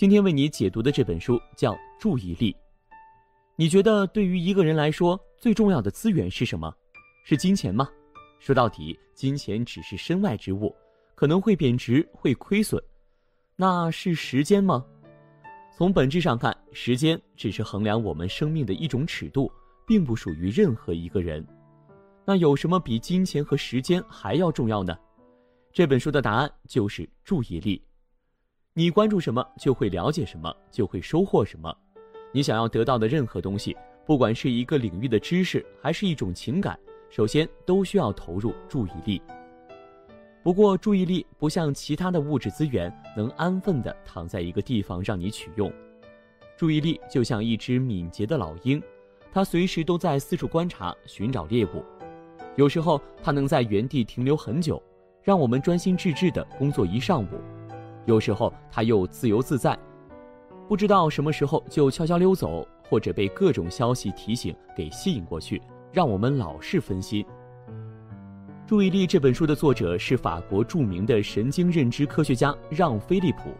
今天为你解读的这本书叫《注意力》。你觉得对于一个人来说，最重要的资源是什么？是金钱吗？说到底，金钱只是身外之物，可能会贬值，会亏损。那是时间吗？从本质上看，时间只是衡量我们生命的一种尺度，并不属于任何一个人。那有什么比金钱和时间还要重要呢？这本书的答案就是注意力。你关注什么，就会了解什么，就会收获什么。你想要得到的任何东西，不管是一个领域的知识，还是一种情感，首先都需要投入注意力。不过，注意力不像其他的物质资源，能安分地躺在一个地方让你取用。注意力就像一只敏捷的老鹰，它随时都在四处观察，寻找猎物。有时候，它能在原地停留很久，让我们专心致志地工作一上午。有时候他又自由自在，不知道什么时候就悄悄溜走，或者被各种消息提醒给吸引过去，让我们老是分心。注意力这本书的作者是法国著名的神经认知科学家让·菲利普，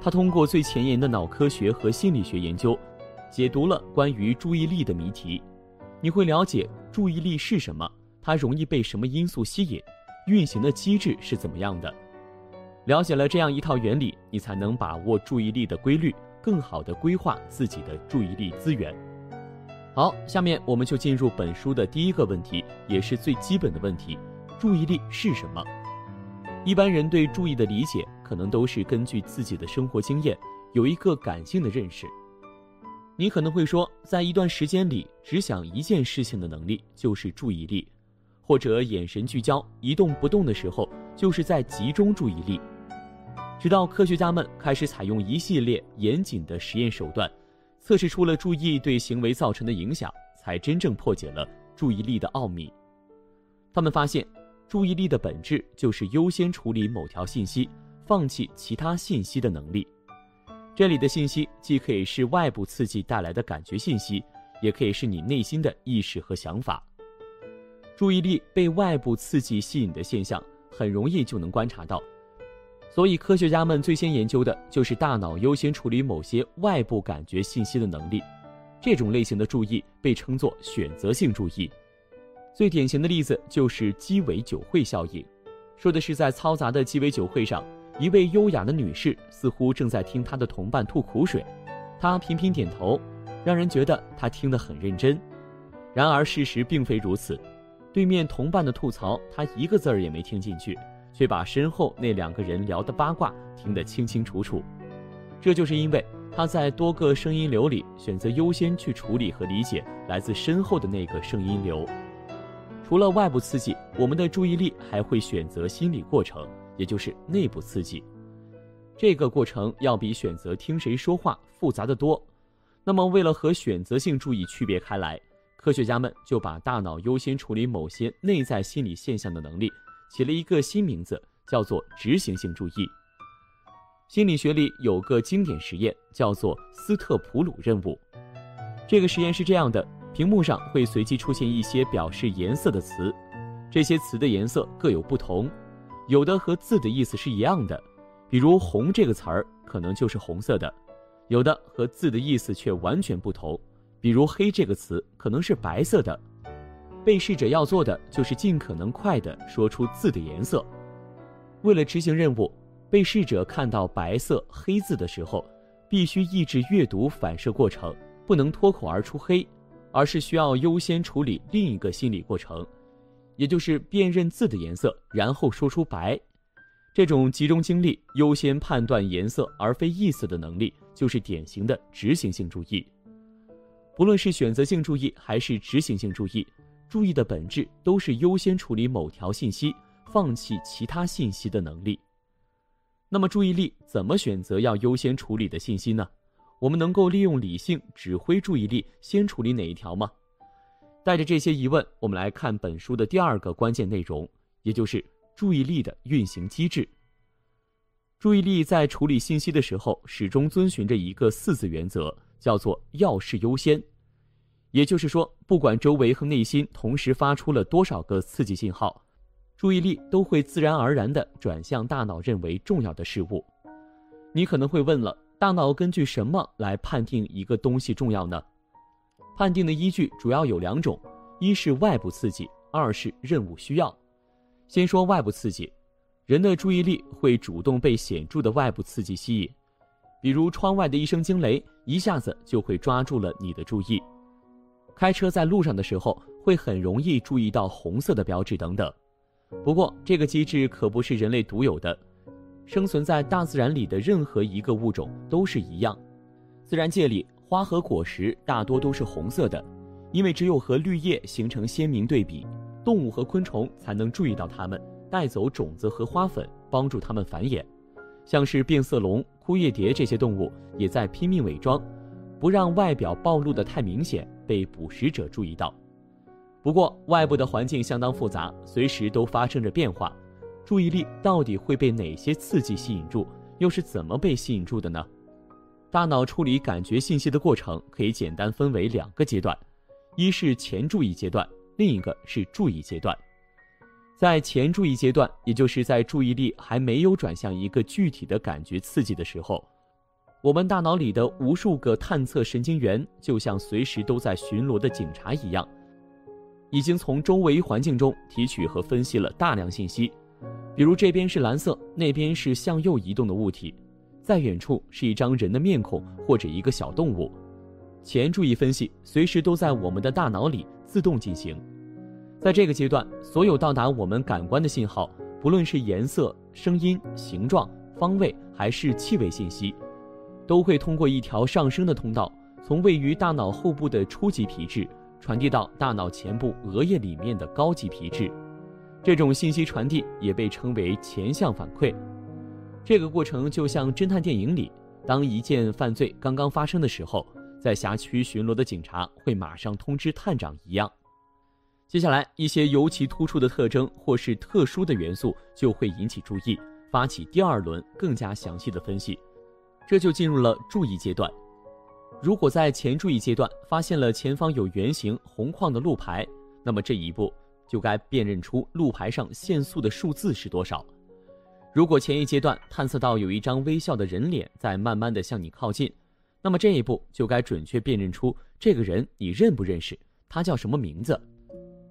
他通过最前沿的脑科学和心理学研究，解读了关于注意力的谜题。你会了解注意力是什么，它容易被什么因素吸引，运行的机制是怎么样的。了解了这样一套原理，你才能把握注意力的规律，更好地规划自己的注意力资源。好，下面我们就进入本书的第一个问题，也是最基本的问题：注意力是什么？一般人对注意的理解，可能都是根据自己的生活经验，有一个感性的认识。你可能会说，在一段时间里，只想一件事情的能力就是注意力，或者眼神聚焦、一动不动的时候，就是在集中注意力。直到科学家们开始采用一系列严谨的实验手段，测试出了注意对行为造成的影响，才真正破解了注意力的奥秘。他们发现，注意力的本质就是优先处理某条信息，放弃其他信息的能力。这里的信息既可以是外部刺激带来的感觉信息，也可以是你内心的意识和想法。注意力被外部刺激吸引的现象，很容易就能观察到。所以，科学家们最先研究的就是大脑优先处理某些外部感觉信息的能力。这种类型的注意被称作选择性注意。最典型的例子就是鸡尾酒会效应，说的是在嘈杂的鸡尾酒会上，一位优雅的女士似乎正在听她的同伴吐苦水，她频频点头，让人觉得她听得很认真。然而，事实并非如此，对面同伴的吐槽，她一个字儿也没听进去。却把身后那两个人聊的八卦听得清清楚楚，这就是因为他在多个声音流里选择优先去处理和理解来自身后的那个声音流。除了外部刺激，我们的注意力还会选择心理过程，也就是内部刺激。这个过程要比选择听谁说话复杂的多。那么，为了和选择性注意区别开来，科学家们就把大脑优先处理某些内在心理现象的能力。起了一个新名字，叫做执行性注意。心理学里有个经典实验，叫做斯特普鲁任务。这个实验是这样的：屏幕上会随机出现一些表示颜色的词，这些词的颜色各有不同，有的和字的意思是一样的，比如“红”这个词儿可能就是红色的；有的和字的意思却完全不同，比如“黑”这个词可能是白色的。被试者要做的就是尽可能快地说出字的颜色。为了执行任务，被试者看到白色黑字的时候，必须抑制阅读反射过程，不能脱口而出黑，而是需要优先处理另一个心理过程，也就是辨认字的颜色，然后说出白。这种集中精力、优先判断颜色而非意思的能力，就是典型的执行性注意。不论是选择性注意还是执行性注意。注意的本质都是优先处理某条信息，放弃其他信息的能力。那么，注意力怎么选择要优先处理的信息呢？我们能够利用理性指挥注意力先处理哪一条吗？带着这些疑问，我们来看本书的第二个关键内容，也就是注意力的运行机制。注意力在处理信息的时候，始终遵循着一个四字原则，叫做要事优先。也就是说，不管周围和内心同时发出了多少个刺激信号，注意力都会自然而然地转向大脑认为重要的事物。你可能会问了，大脑根据什么来判定一个东西重要呢？判定的依据主要有两种，一是外部刺激，二是任务需要。先说外部刺激，人的注意力会主动被显著的外部刺激吸引，比如窗外的一声惊雷，一下子就会抓住了你的注意。开车在路上的时候，会很容易注意到红色的标志等等。不过，这个机制可不是人类独有的，生存在大自然里的任何一个物种都是一样。自然界里，花和果实大多都是红色的，因为只有和绿叶形成鲜明对比，动物和昆虫才能注意到它们，带走种子和花粉，帮助它们繁衍。像是变色龙、枯叶蝶这些动物，也在拼命伪装，不让外表暴露的太明显，被捕食者注意到。不过，外部的环境相当复杂，随时都发生着变化。注意力到底会被哪些刺激吸引住？又是怎么被吸引住的呢？大脑处理感觉信息的过程可以简单分为两个阶段，一是前注意阶段，另一个是注意阶段。在前注意阶段，也就是在注意力还没有转向一个具体的感觉刺激的时候，我们大脑里的无数个探测神经元就像随时都在巡逻的警察一样。已经从周围环境中提取和分析了大量信息，比如这边是蓝色，那边是向右移动的物体，在远处是一张人的面孔或者一个小动物。前注意分析随时都在我们的大脑里自动进行。在这个阶段，所有到达我们感官的信号，不论是颜色、声音、形状、方位还是气味信息，都会通过一条上升的通道，从位于大脑后部的初级皮质。传递到大脑前部额叶里面的高级皮质，这种信息传递也被称为前向反馈。这个过程就像侦探电影里，当一件犯罪刚刚发生的时候，在辖区巡逻的警察会马上通知探长一样。接下来，一些尤其突出的特征或是特殊的元素就会引起注意，发起第二轮更加详细的分析，这就进入了注意阶段。如果在前注意阶段发现了前方有圆形红框的路牌，那么这一步就该辨认出路牌上限速的数字是多少。如果前一阶段探测到有一张微笑的人脸在慢慢的向你靠近，那么这一步就该准确辨认出这个人你认不认识，他叫什么名字。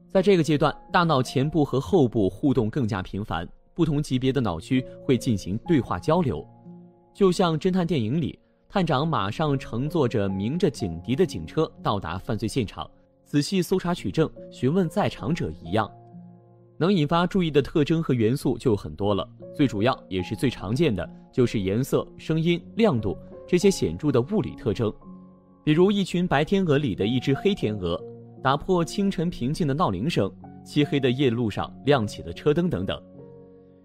在这个阶段，大脑前部和后部互动更加频繁，不同级别的脑区会进行对话交流，就像侦探电影里。探长马上乘坐着鸣着警笛的警车到达犯罪现场，仔细搜查取证，询问在场者一样。能引发注意的特征和元素就很多了，最主要也是最常见的就是颜色、声音、亮度这些显著的物理特征。比如一群白天鹅里的一只黑天鹅，打破清晨平静的闹铃声，漆黑的夜路上亮起的车灯等等。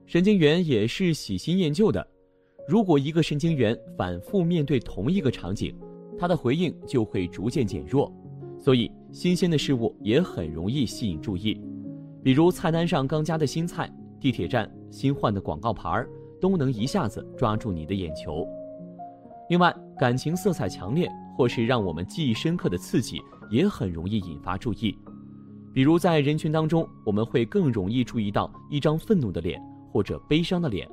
神经元也是喜新厌旧的。如果一个神经元反复面对同一个场景，它的回应就会逐渐减弱，所以新鲜的事物也很容易吸引注意。比如菜单上刚加的新菜、地铁站新换的广告牌儿，都能一下子抓住你的眼球。另外，感情色彩强烈或是让我们记忆深刻的刺激，也很容易引发注意。比如在人群当中，我们会更容易注意到一张愤怒的脸或者悲伤的脸。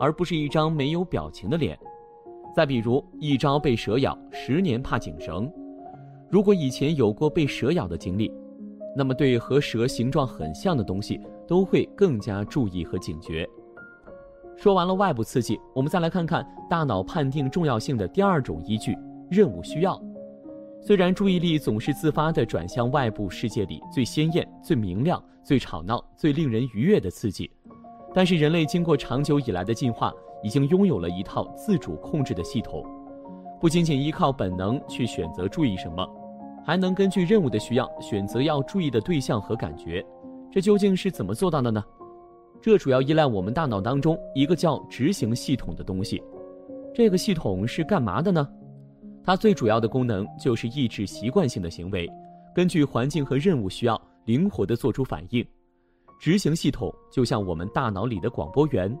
而不是一张没有表情的脸。再比如，一朝被蛇咬，十年怕井绳。如果以前有过被蛇咬的经历，那么对和蛇形状很像的东西都会更加注意和警觉。说完了外部刺激，我们再来看看大脑判定重要性的第二种依据——任务需要。虽然注意力总是自发地转向外部世界里最鲜艳、最明亮、最吵闹、最令人愉悦的刺激。但是人类经过长久以来的进化，已经拥有了一套自主控制的系统，不仅仅依靠本能去选择注意什么，还能根据任务的需要选择要注意的对象和感觉。这究竟是怎么做到的呢？这主要依赖我们大脑当中一个叫执行系统的东西。这个系统是干嘛的呢？它最主要的功能就是抑制习惯性的行为，根据环境和任务需要灵活地做出反应。执行系统就像我们大脑里的广播员，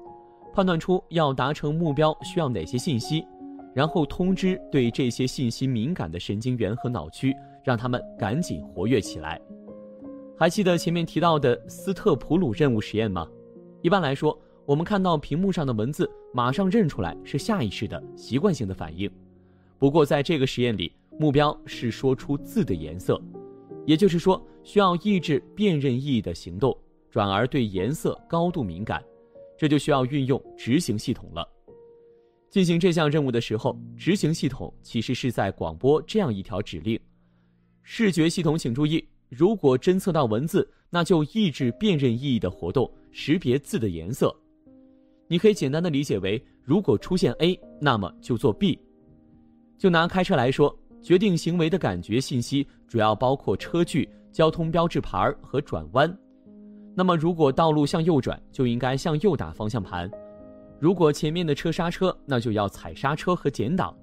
判断出要达成目标需要哪些信息，然后通知对这些信息敏感的神经元和脑区，让他们赶紧活跃起来。还记得前面提到的斯特普鲁任务实验吗？一般来说，我们看到屏幕上的文字，马上认出来是下意识的习惯性的反应。不过在这个实验里，目标是说出字的颜色，也就是说需要抑制辨认意义的行动，转而对颜色高度敏感，这就需要运用执行系统了。进行这项任务的时候，执行系统其实是在广播这样一条指令：视觉系统请注意，如果侦测到文字，那就抑制辨认意义的活动，识别字的颜色。你可以简单的理解为，如果出现 A，那么就做 B。就拿开车来说，决定行为的感觉信息主要包括车距、交通标志牌和转弯。那么如果道路向右转，就应该向右打方向盘。如果前面的车刹车，那就要踩刹车和减档。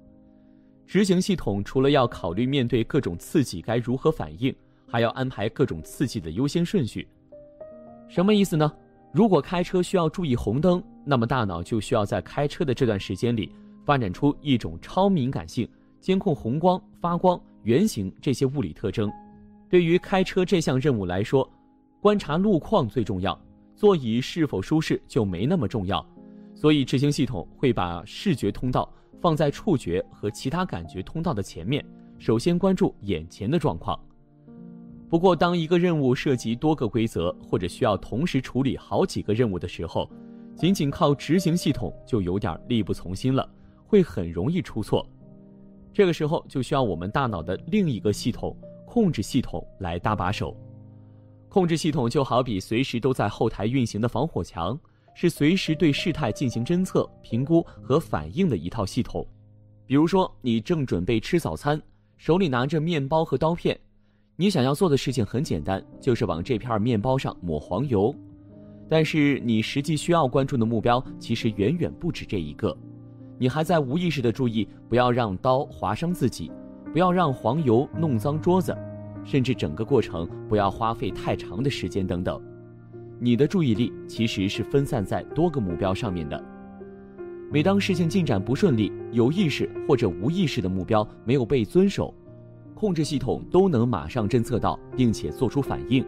执行系统除了要考虑面对各种刺激该如何反应，还要安排各种刺激的优先顺序。什么意思呢？如果开车需要注意红灯，那么大脑就需要在开车的这段时间里发展出一种超敏感性，监控红光、发光、圆形这些物理特征。对于开车这项任务来说，观察路况最重要，座椅是否舒适就没那么重要。所以，执行系统会把视觉通道放在触觉和其他感觉通道的前面，首先关注眼前的状况。不过，当一个任务涉及多个规则，或者需要同时处理好几个任务的时候，仅仅靠执行系统就有点力不从心了，会很容易出错。这个时候，就需要我们大脑的另一个系统——控制系统来搭把手。控制系统就好比随时都在后台运行的防火墙。是随时对事态进行侦测、评估和反应的一套系统。比如说，你正准备吃早餐，手里拿着面包和刀片，你想要做的事情很简单，就是往这片面包上抹黄油。但是你实际需要关注的目标其实远远不止这一个，你还在无意识的注意不要让刀划伤自己，不要让黄油弄脏桌子，甚至整个过程不要花费太长的时间等等。你的注意力其实是分散在多个目标上面的。每当事情进展不顺利，有意识或者无意识的目标没有被遵守，控制系统都能马上侦测到，并且做出反应。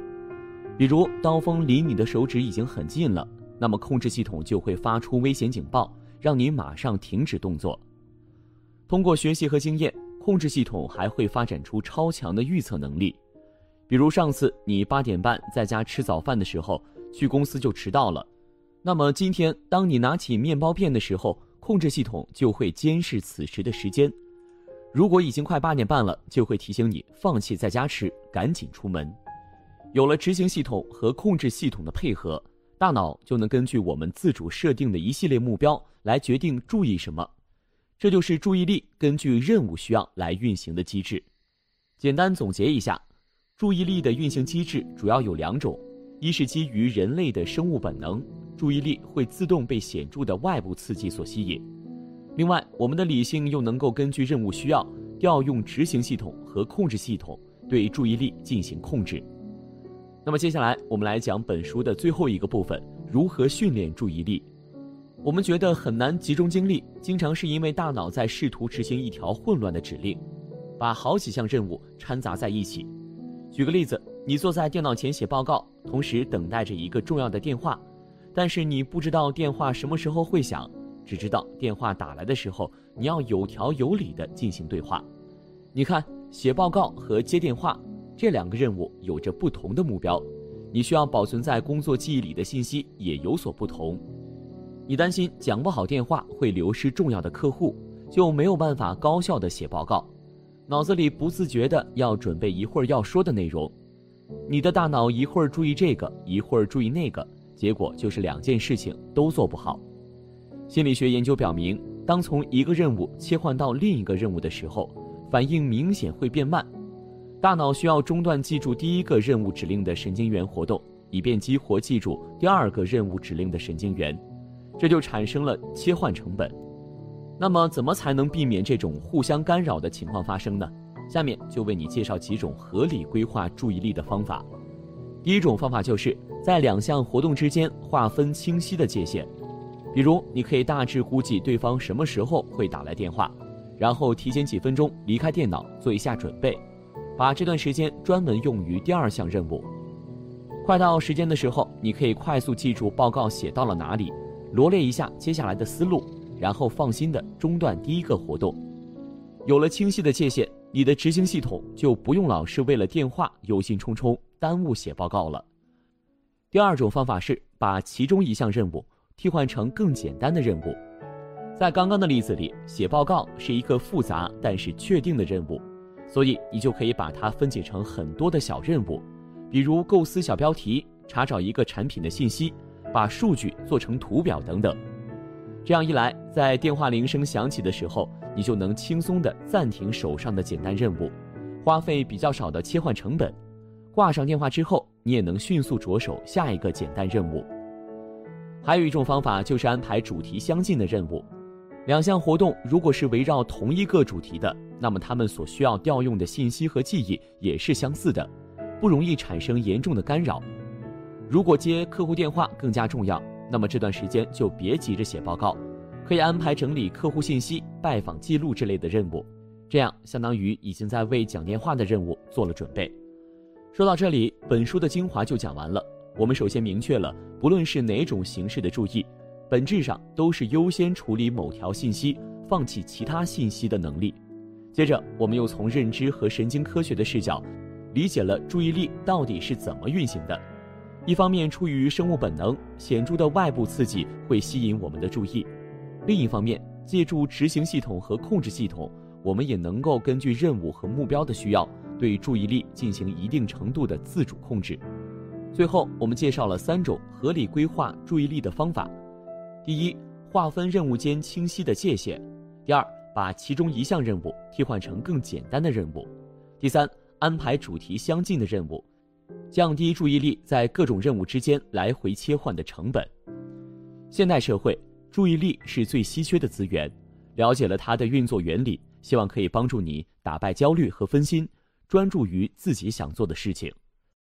比如刀锋离你的手指已经很近了，那么控制系统就会发出危险警报，让你马上停止动作。通过学习和经验，控制系统还会发展出超强的预测能力。比如上次你八点半在家吃早饭的时候。去公司就迟到了，那么今天当你拿起面包片的时候，控制系统就会监视此时的时间。如果已经快八点半了，就会提醒你放弃在家吃，赶紧出门。有了执行系统和控制系统的配合，大脑就能根据我们自主设定的一系列目标来决定注意什么。这就是注意力根据任务需要来运行的机制。简单总结一下，注意力的运行机制主要有两种。一是基于人类的生物本能，注意力会自动被显著的外部刺激所吸引；另外，我们的理性又能够根据任务需要，调用执行系统和控制系统对注意力进行控制。那么接下来我们来讲本书的最后一个部分：如何训练注意力。我们觉得很难集中精力，经常是因为大脑在试图执行一条混乱的指令，把好几项任务掺杂在一起。举个例子。你坐在电脑前写报告，同时等待着一个重要的电话，但是你不知道电话什么时候会响，只知道电话打来的时候你要有条有理的进行对话。你看，写报告和接电话这两个任务有着不同的目标，你需要保存在工作记忆里的信息也有所不同。你担心讲不好电话会流失重要的客户，就没有办法高效的写报告，脑子里不自觉的要准备一会儿要说的内容。你的大脑一会儿注意这个，一会儿注意那个，结果就是两件事情都做不好。心理学研究表明，当从一个任务切换到另一个任务的时候，反应明显会变慢。大脑需要中断记住第一个任务指令的神经元活动，以便激活记住第二个任务指令的神经元，这就产生了切换成本。那么，怎么才能避免这种互相干扰的情况发生呢？下面就为你介绍几种合理规划注意力的方法。第一种方法就是在两项活动之间划分清晰的界限，比如你可以大致估计对方什么时候会打来电话，然后提前几分钟离开电脑做一下准备，把这段时间专门用于第二项任务。快到时间的时候，你可以快速记住报告写到了哪里，罗列一下接下来的思路，然后放心的中断第一个活动。有了清晰的界限，你的执行系统就不用老是为了电话忧心忡忡，耽误写报告了。第二种方法是把其中一项任务替换成更简单的任务。在刚刚的例子里，写报告是一个复杂但是确定的任务，所以你就可以把它分解成很多的小任务，比如构思小标题、查找一个产品的信息、把数据做成图表等等。这样一来，在电话铃声响起的时候，你就能轻松地暂停手上的简单任务，花费比较少的切换成本。挂上电话之后，你也能迅速着手下一个简单任务。还有一种方法就是安排主题相近的任务，两项活动如果是围绕同一个主题的，那么他们所需要调用的信息和记忆也是相似的，不容易产生严重的干扰。如果接客户电话更加重要，那么这段时间就别急着写报告，可以安排整理客户信息、拜访记录之类的任务，这样相当于已经在为讲电话的任务做了准备。说到这里，本书的精华就讲完了。我们首先明确了，不论是哪种形式的注意，本质上都是优先处理某条信息，放弃其他信息的能力。接着，我们又从认知和神经科学的视角，理解了注意力到底是怎么运行的。一方面，出于生物本能，显著的外部刺激会吸引我们的注意；另一方面，借助执行系统和控制系统，我们也能够根据任务和目标的需要。对注意力进行一定程度的自主控制。最后，我们介绍了三种合理规划注意力的方法：第一，划分任务间清晰的界限；第二，把其中一项任务替换成更简单的任务；第三，安排主题相近的任务，降低注意力在各种任务之间来回切换的成本。现代社会，注意力是最稀缺的资源。了解了它的运作原理，希望可以帮助你打败焦虑和分心。专注于自己想做的事情。